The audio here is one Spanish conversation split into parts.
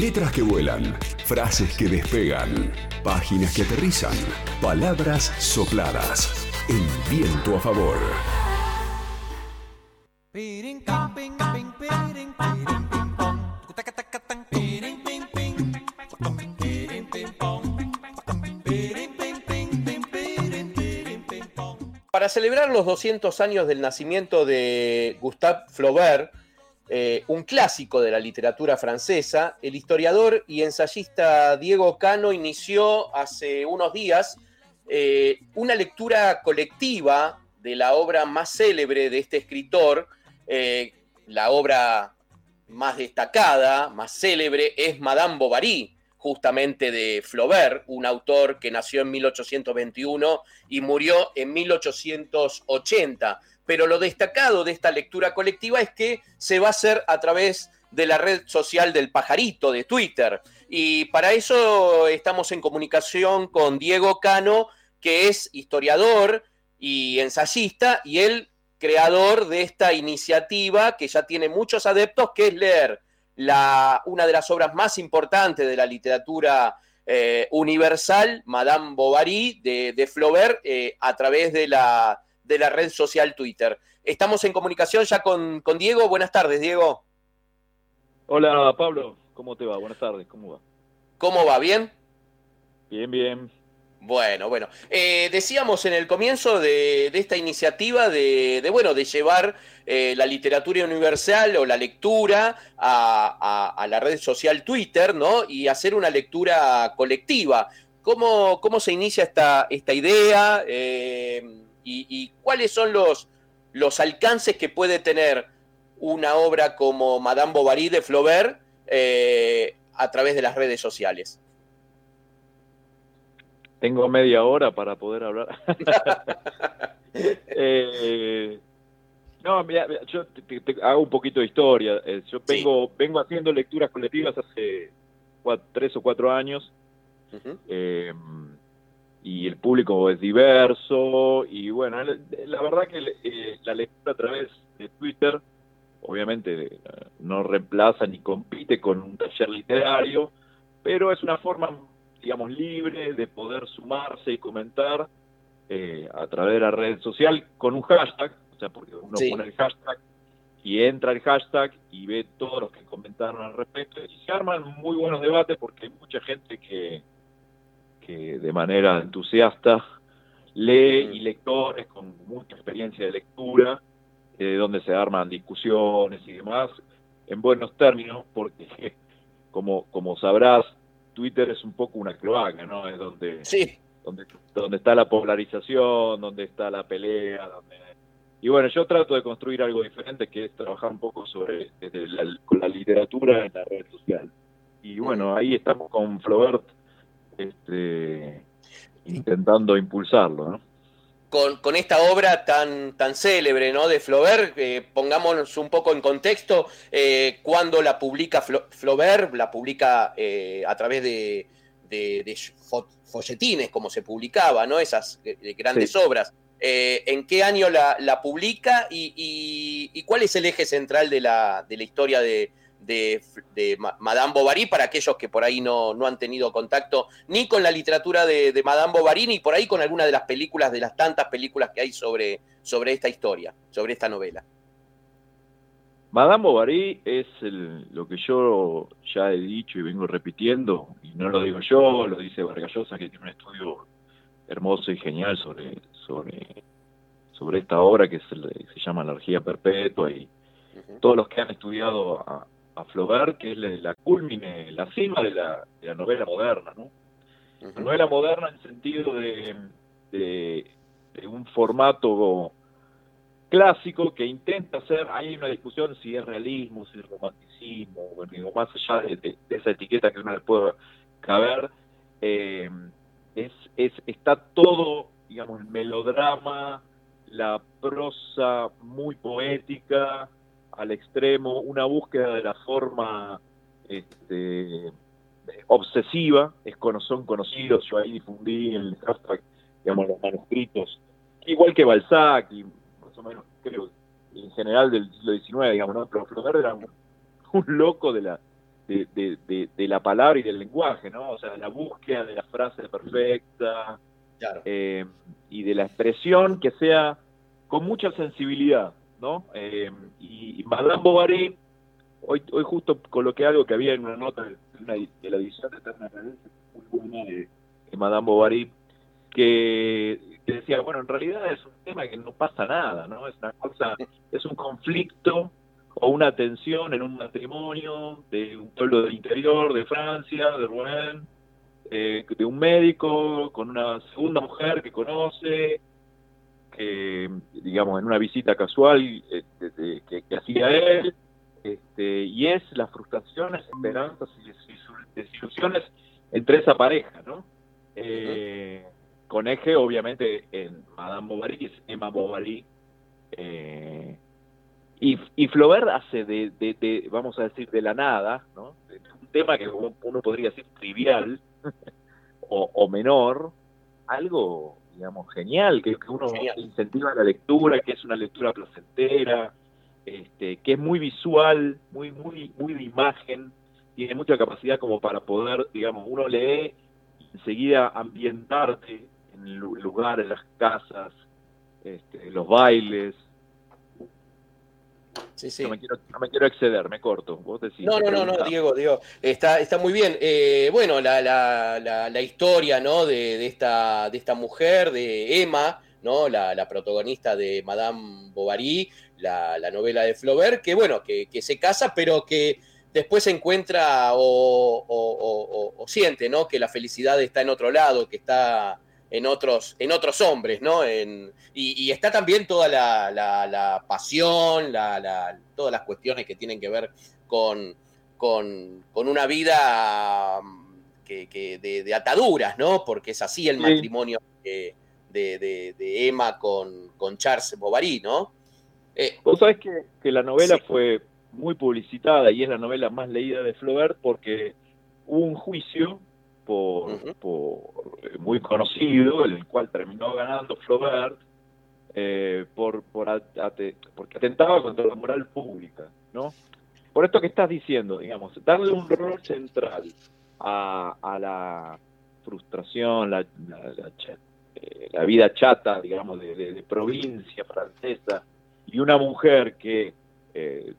Letras que vuelan, frases que despegan, páginas que aterrizan, palabras sopladas. El viento a favor. Para celebrar los 200 años del nacimiento de Gustave Flaubert, eh, un clásico de la literatura francesa, el historiador y ensayista Diego Cano inició hace unos días eh, una lectura colectiva de la obra más célebre de este escritor, eh, la obra más destacada, más célebre, es Madame Bovary, justamente de Flaubert, un autor que nació en 1821 y murió en 1880 pero lo destacado de esta lectura colectiva es que se va a hacer a través de la red social del pajarito, de Twitter. Y para eso estamos en comunicación con Diego Cano, que es historiador y ensayista, y el creador de esta iniciativa que ya tiene muchos adeptos, que es leer la, una de las obras más importantes de la literatura eh, universal, Madame Bovary, de, Flaubert, eh, a través de la de la red social Twitter. Estamos en comunicación ya con, Diego. Buenas tardes, Diego. Hola, Pablo. ¿Cómo te va? Buenas tardes. ¿Cómo va? ¿Cómo va? ¿Bien? Bien, bien. Bueno, bueno. Eh, decíamos en el comienzo de, esta iniciativa de, bueno, de llevar eh, la literatura universal o la lectura a, la red social Twitter, ¿no? Y hacer una lectura colectiva. ¿Cómo, cómo se inicia esta, esta idea? Eh, y, cuáles son los, los alcances que puede tener una obra como Madame Bovary de Flaubert eh, a través de las redes sociales. Tengo media hora para poder hablar. Eh, no, mira, yo te, hago un poquito de historia. Eh, yo vengo, vengo haciendo lecturas colectivas hace tres o cuatro años y el público es diverso y bueno, la verdad que eh, la lectura a través de Twitter obviamente eh, no reemplaza ni compite con un taller literario, pero es una forma, digamos, libre de poder sumarse y comentar eh, a través de la red social con un hashtag, o sea, porque uno pone el hashtag y entra el hashtag y ve todos los que comentaron al respecto y se arman muy buenos debates porque hay mucha gente que de manera entusiasta lee y lectores con mucha experiencia de lectura, eh, donde se arman discusiones y demás, en buenos términos, porque como, como sabrás, Twitter es un poco una cloaca, ¿no? Es donde, sí. donde, donde está la polarización, donde está la pelea, donde... Y bueno, yo trato de construir algo diferente, que es trabajar un poco sobre con la literatura en la red social. Y bueno, ahí estamos con Flaubert este, intentando impulsarlo, ¿no? Con, esta obra tan, tan célebre ¿no? de Flaubert, eh, pongámonos un poco en contexto, eh, cuando la publica Flaubert, la publica eh, a través de, folletines, como se publicaba, ¿no? esas grandes obras. ¿En qué año la, publica y, cuál es el eje central de la, de la historia de, de, Madame Bovary para aquellos que por ahí no, no, han tenido contacto ni con la literatura de, Madame Bovary ni por ahí con alguna de las películas, de las tantas películas que hay sobre, sobre esta historia, sobre esta novela. Madame Bovary es lo que yo ya he dicho y vengo repitiendo, y no lo digo yo, lo dice Vargallosa, que tiene un estudio hermoso y genial sobre, sobre, sobre esta obra que se, se llama Energía Perpetua y todos los que han estudiado a, a Flaubert, que es la, culmine, la cima de la, novela moderna, ¿no? La novela moderna en sentido de, de, un formato clásico que intenta hacer, hay una discusión si es realismo, si es romanticismo, bueno, más allá de, esa etiqueta que uno le puede caber, eh, es, es, está todo, digamos, el melodrama, la prosa muy poética, al extremo, una búsqueda de la forma este, obsesiva, es, son conocidos, yo ahí difundí el hashtag, digamos, los manuscritos, igual que Balzac, y más o menos, creo, en general del siglo XIX, digamos, ¿no? Pero Flaubert era un, loco de la, de, la palabra y del lenguaje, ¿no? O sea, la búsqueda de la frase perfecta eh, y de la expresión que sea con mucha sensibilidad, ¿no? Eh, y, Madame Bovary, hoy, hoy justo coloqué algo que había en una nota de, la edición de Eterna muy buena de, Madame Bovary, que, que, decía, bueno, en realidad es un tema que no pasa nada, ¿no? Es una cosa, es un conflicto o una tensión en un matrimonio de un pueblo del interior de Francia, de Rouen, eh, de un médico con una segunda mujer que conoce, que, digamos, en una visita casual eh, que, hacía él, este, y es las frustraciones, esperanzas y desilusiones entre esa pareja, ¿no? Eh, con eje, obviamente, en Madame Bovary, que es Emma Bovary, eh, y, y Flaubert hace de, vamos a decir, de la nada, ¿no? un tema que uno podría decir trivial o, menor, algo, digamos, genial, que, uno incentiva la lectura, que es una lectura placentera, este, que es muy visual, muy, muy, muy de imagen, tiene mucha capacidad como para poder, digamos, uno lee y enseguida ambientarte en el lugar, en las casas, este, los bailes, no, me quiero, exceder, me corto. no, no, no, no, Diego, Diego. Está, está muy bien. Eh, bueno, la, la, la, historia ¿no? de, de, esta, de esta mujer, de Emma, ¿no? la, protagonista de Madame Bovary, la, novela de Flaubert, que bueno, que, que, se casa, pero que después se encuentra o, o, o, siente ¿no? que la felicidad está en otro lado, que está en otros, en otros hombres, ¿no? En, y, está también toda la, la, pasión, la, todas las cuestiones que tienen que ver con, con, una vida mm, que, de, ataduras, ¿no? Porque es así el matrimonio de, de, Emma con, con, Charles Bovary, ¿no? Eh, Vos sabés que, que la novela fue muy publicitada y es la novela más leída de Flaubert porque hubo un juicio por, eh, muy conocido, el cual terminó ganando Flaubert, eh, por, por porque atentaba contra la moral pública, ¿no? Por esto que estás diciendo, digamos, darle un rol central a, a la frustración, la, la, eh, vida chata, digamos, de, provincia francesa, y una mujer que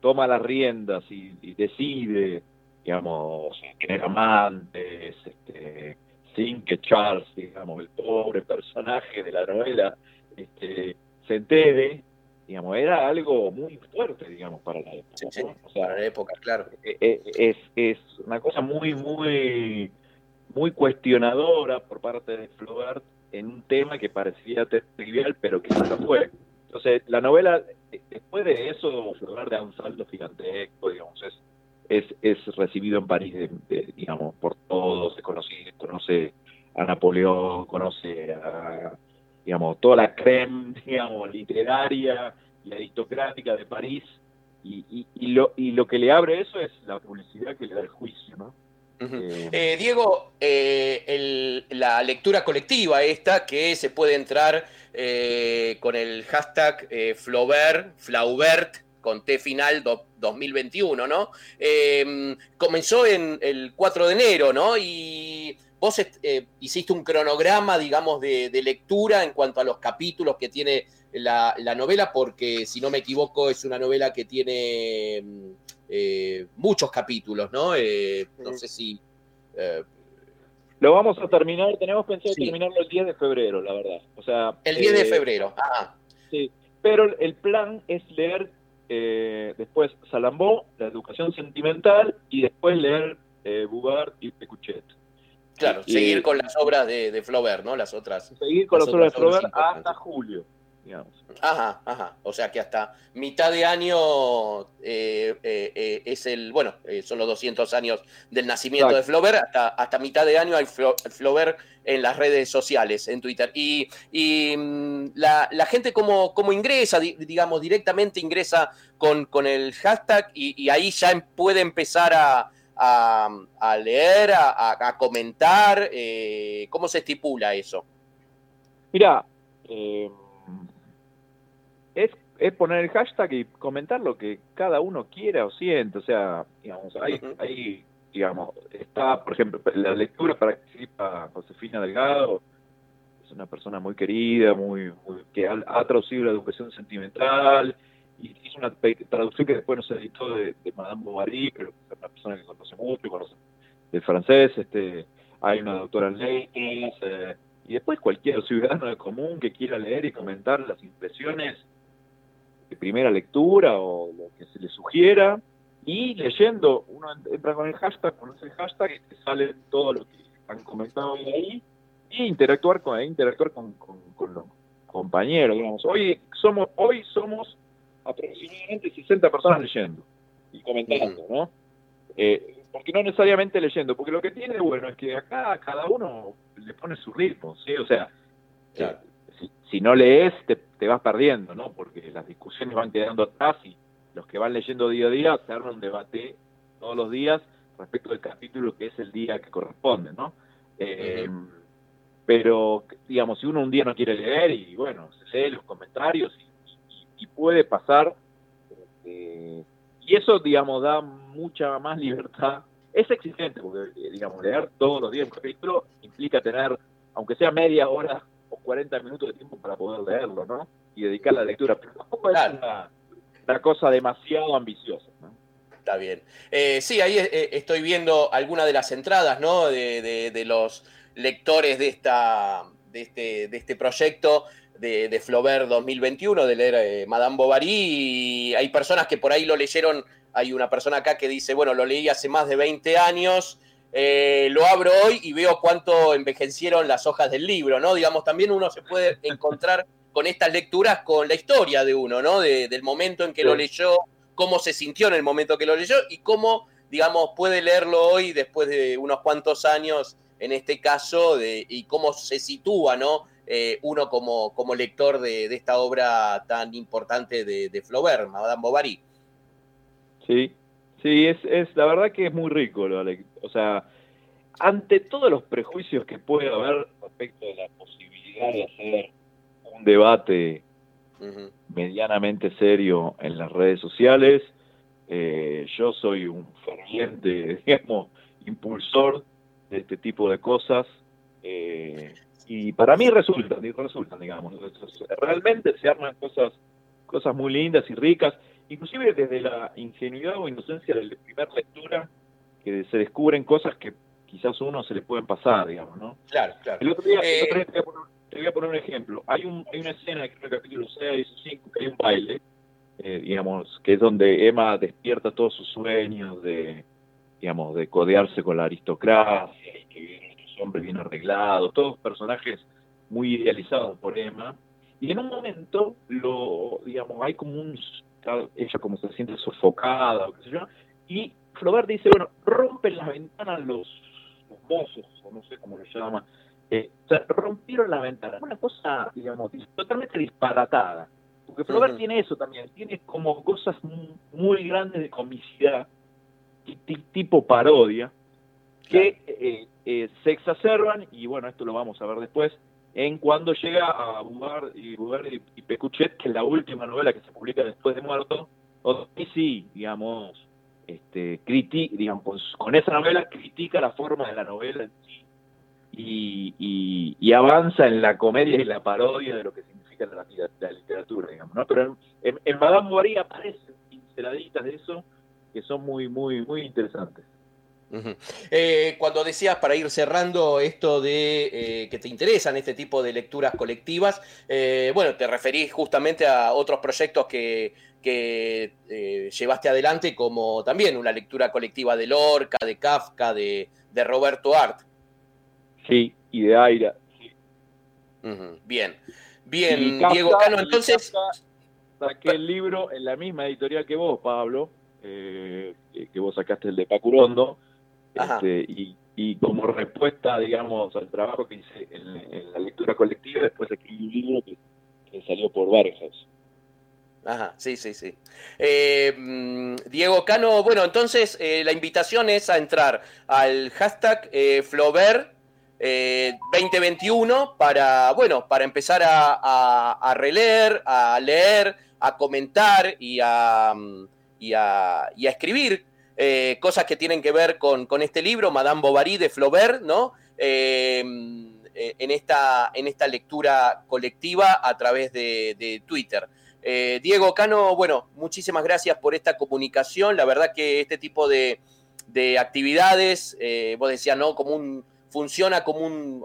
toma las riendas y decide digamos, tener amantes, este, sin que Charles, digamos, el pobre personaje de la novela, este, se entere, digamos, era algo muy fuerte, digamos, para la época. para la época, claro. E, e, es, es una cosa muy, muy, muy cuestionadora por parte de Flaubert en un tema que parecía trivial, pero que no lo fue. Entonces, la novela, después de eso, Flaubert da un salto gigantesco, digamos, es es, es recibido en París, digamos, por todos, se conoce, conoce a Napoleón, conoce a, digamos, toda la creme, digamos, literaria y aristocrática de París, y, y, lo, y lo que le abre eso es la publicidad que le da el juicio, ¿no? Eh, eh, Diego, eh, la lectura colectiva esta, que se puede entrar con el hashtag Flaubert, Flaubert, con T final 2021, ¿no? Em, comenzó en el 4 de enero, ¿no? Y vos eh, hiciste un cronograma, digamos, de, lectura en cuanto a los capítulos que tiene la, novela, porque si no me equivoco es una novela que tiene em, eh, muchos capítulos, ¿no? Eh, no sé si... lo vamos a terminar, tenemos pensado terminarlo el 10 de febrero, la verdad. O sea, el 10 de febrero, ah. Sí, pero el plan es leer eh, después Salambó, La educación sentimental, y después leer eh, y Pecuchet. Claro, seguir con las obras de, de, Flaubert, ¿no? Las otras. Seguir con las, obras de Flaubert hasta julio. Digamos. Ajá, ajá. O sea que hasta mitad de año eh, eh, es el, bueno, son los 200 años del nacimiento de Flaubert, hasta, hasta mitad de año hay Flaubert en las redes sociales, en Twitter. Y, mm, la, gente como, como ingresa, digamos, directamente ingresa con, con el hashtag y, ahí ya em, puede empezar a, a, leer, a, comentar. Eh, ¿Cómo se estipula eso? Mira, eh, es, poner el hashtag y comentar lo que cada uno quiera o siente. O sea, digamos, hay, hay digamos, está, por ejemplo, la lectura participa Josefina Delgado, es una persona muy querida, muy, que ha, traducido la educación sentimental, y hizo una traducción que después no se editó de, Madame Bovary, pero es una persona que conoce mucho, conoce del francés, este, hay una doctora en leyes, eh, y después cualquier ciudadano de común que quiera leer y comentar las impresiones de primera lectura o lo que se le sugiera, y leyendo, uno entra con el hashtag, conoce el hashtag y te sale todo lo que han comentado ahí, y interactuar con interactuar con, con, los compañeros, digamos. Hoy somos, hoy somos aproximadamente 60 personas leyendo y comentando, ¿no? Eh, porque no necesariamente leyendo, porque lo que tiene bueno es que acá cada uno le pone su ritmo, ¿sí? O sea, eh, si, no lees te, te, vas perdiendo, ¿no? Porque las discusiones van quedando atrás y los que van leyendo día a día se arma un debate todos los días respecto del capítulo que es el día que corresponde, ¿no? Eh, pero, digamos, si uno un día no quiere leer y, bueno, se lee los comentarios y, puede pasar, este, y eso, digamos, da mucha más libertad. Es exigente, porque, digamos, leer todos los días un capítulo implica tener, aunque sea media hora 40 minutos de tiempo para poder leerlo, ¿no? Y dedicar la lectura, pero tampoco es una, cosa demasiado ambiciosa, ¿no? Está bien. Eh, sí, ahí eh, estoy viendo algunas de las entradas, ¿no? De, de los lectores de, esta, de, este, de este proyecto de, de, Flaubert 2021, de leer eh, Madame Bovary, y hay personas que por ahí lo leyeron, hay una persona acá que dice, bueno, lo leí hace más de 20 años, eh, lo abro hoy y veo cuánto envejecieron las hojas del libro, ¿no? Digamos, también uno se puede encontrar con estas lecturas con la historia de uno, ¿no? del momento en que lo leyó, cómo se sintió en el momento que lo leyó y cómo, digamos, puede leerlo hoy después de unos cuantos años en este caso de, y cómo se sitúa ¿no? Eh, uno como, como lector de, esta obra tan importante de, de, Flaubert, Madame Bovary. Sí, sí, es, es la verdad que es muy rico. O sea, ante todos los prejuicios que puede haber respecto de la posibilidad de hacer un debate medianamente serio en las redes sociales, eh, yo soy un ferviente, digamos, impulsor de este tipo de cosas. Eh, y para mí resultan, resultan, digamos. Realmente se arman cosas, cosas muy lindas y ricas, inclusive desde la ingenuidad o inocencia de la primera lectura, que se descubren cosas que quizás a uno se le pueden pasar, digamos, ¿no? Claro, claro. El otro día, eh, te, voy a poner, un ejemplo. Hay, un, hay una escena que en el capítulo 6 o 5, que hay un baile, eh, digamos, que es donde Emma despierta todos sus sueños de digamos, de codearse con la aristocracia y que vienen estos hombres bien arreglados, todos personajes muy idealizados por Emma. Y en un momento, lo, digamos, hay como un, ella como se siente sofocada, o qué sé yo, y Flaubert dice, bueno, rompen las ventanas los, los mozos, o no sé cómo le llama, eh, o sea, rompieron la ventana, una cosa, digamos, totalmente disparatada, porque Flaubert tiene eso también, tiene como cosas muy grandes de comicidad, tipo parodia, que eh, eh, se exacerban, y bueno, esto lo vamos a ver después, en cuando llega a Bugar y, y, Pecuchet, que es la última novela que se publica después de muerto, y sí, digamos, este, digamos, con esa novela critica la forma de la novela en sí y, y, avanza en la comedia y la parodia de lo que significa la, literatura, digamos, ¿no? Pero en, en Madame Bovary aparecen pinceladitas de eso que son muy, muy, muy interesantes. Eh, cuando decías para ir cerrando esto de eh, que te interesan este tipo de lecturas colectivas, eh, bueno, te referís justamente a otros proyectos que, que llevaste adelante, como también una lectura colectiva de Lorca, de Kafka, de, Roberto Art. Sí, y de Aira. Bien, bien, Diego Cano, entonces... saqué el libro en la misma editorial que vos, Pablo, que vos sacaste el de Pacurondo, este, y, como respuesta, digamos, al trabajo que hice en, la lectura colectiva, después escribí un libro que, salió por Vargas. Ajá, sí, sí, sí. Eh, mm, Diego Cano, bueno, entonces eh, la invitación es a entrar al hashtag Flaubert 2021 para, bueno, para empezar a, a, releer, a leer, a comentar y a, mm, y a, escribir eh, cosas que tienen que ver con, este libro, Madame Bovary de Flaubert, ¿no? en, esta, en esta lectura colectiva a través de, Twitter. Diego Cano, bueno, muchísimas gracias por esta comunicación. La verdad que este tipo de, actividades, vos decías, ¿no? Como un, funciona como un,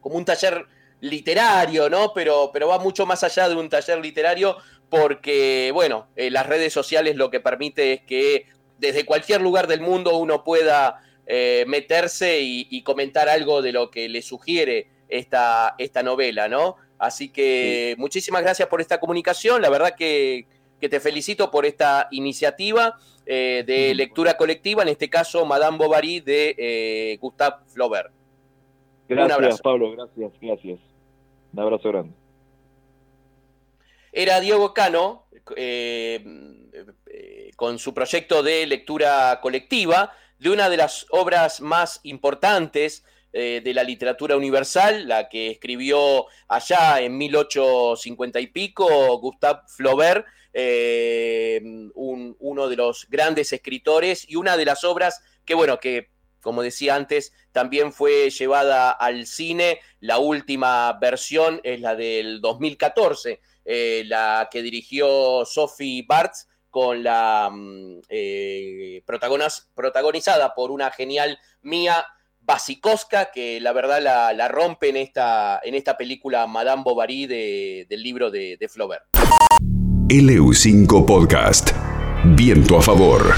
como un taller literario, ¿no? Pero, pero va mucho más allá de un taller literario porque, bueno, eh, las redes sociales lo que permite es que desde cualquier lugar del mundo uno pueda eh, meterse y, comentar algo de lo que le sugiere esta, esta novela, ¿no? Así que muchísimas gracias por esta comunicación, la verdad que, te felicito por esta iniciativa eh, de lectura colectiva, en este caso Madame Bovary de Gustave Flaubert. Gracias, Pablo, gracias, gracias. Un abrazo grande. Era Diego Cano, eh, eh, con su proyecto de lectura colectiva, de una de las obras más importantes eh, de la literatura universal, la que escribió allá en 1850 y pico Gustave Flaubert, uno de los grandes escritores y una de las obras que, bueno, que como decía antes, también fue llevada al cine. La última versión es la del 2014, eh, la que dirigió Sophie Bartz con la mm, eh, protagonizada por una genial Mia Basikowska, que la verdad la, rompe en esta, en esta película Madame Bovary del libro de, de Flaubert. LU5 Podcast. Viento a favor.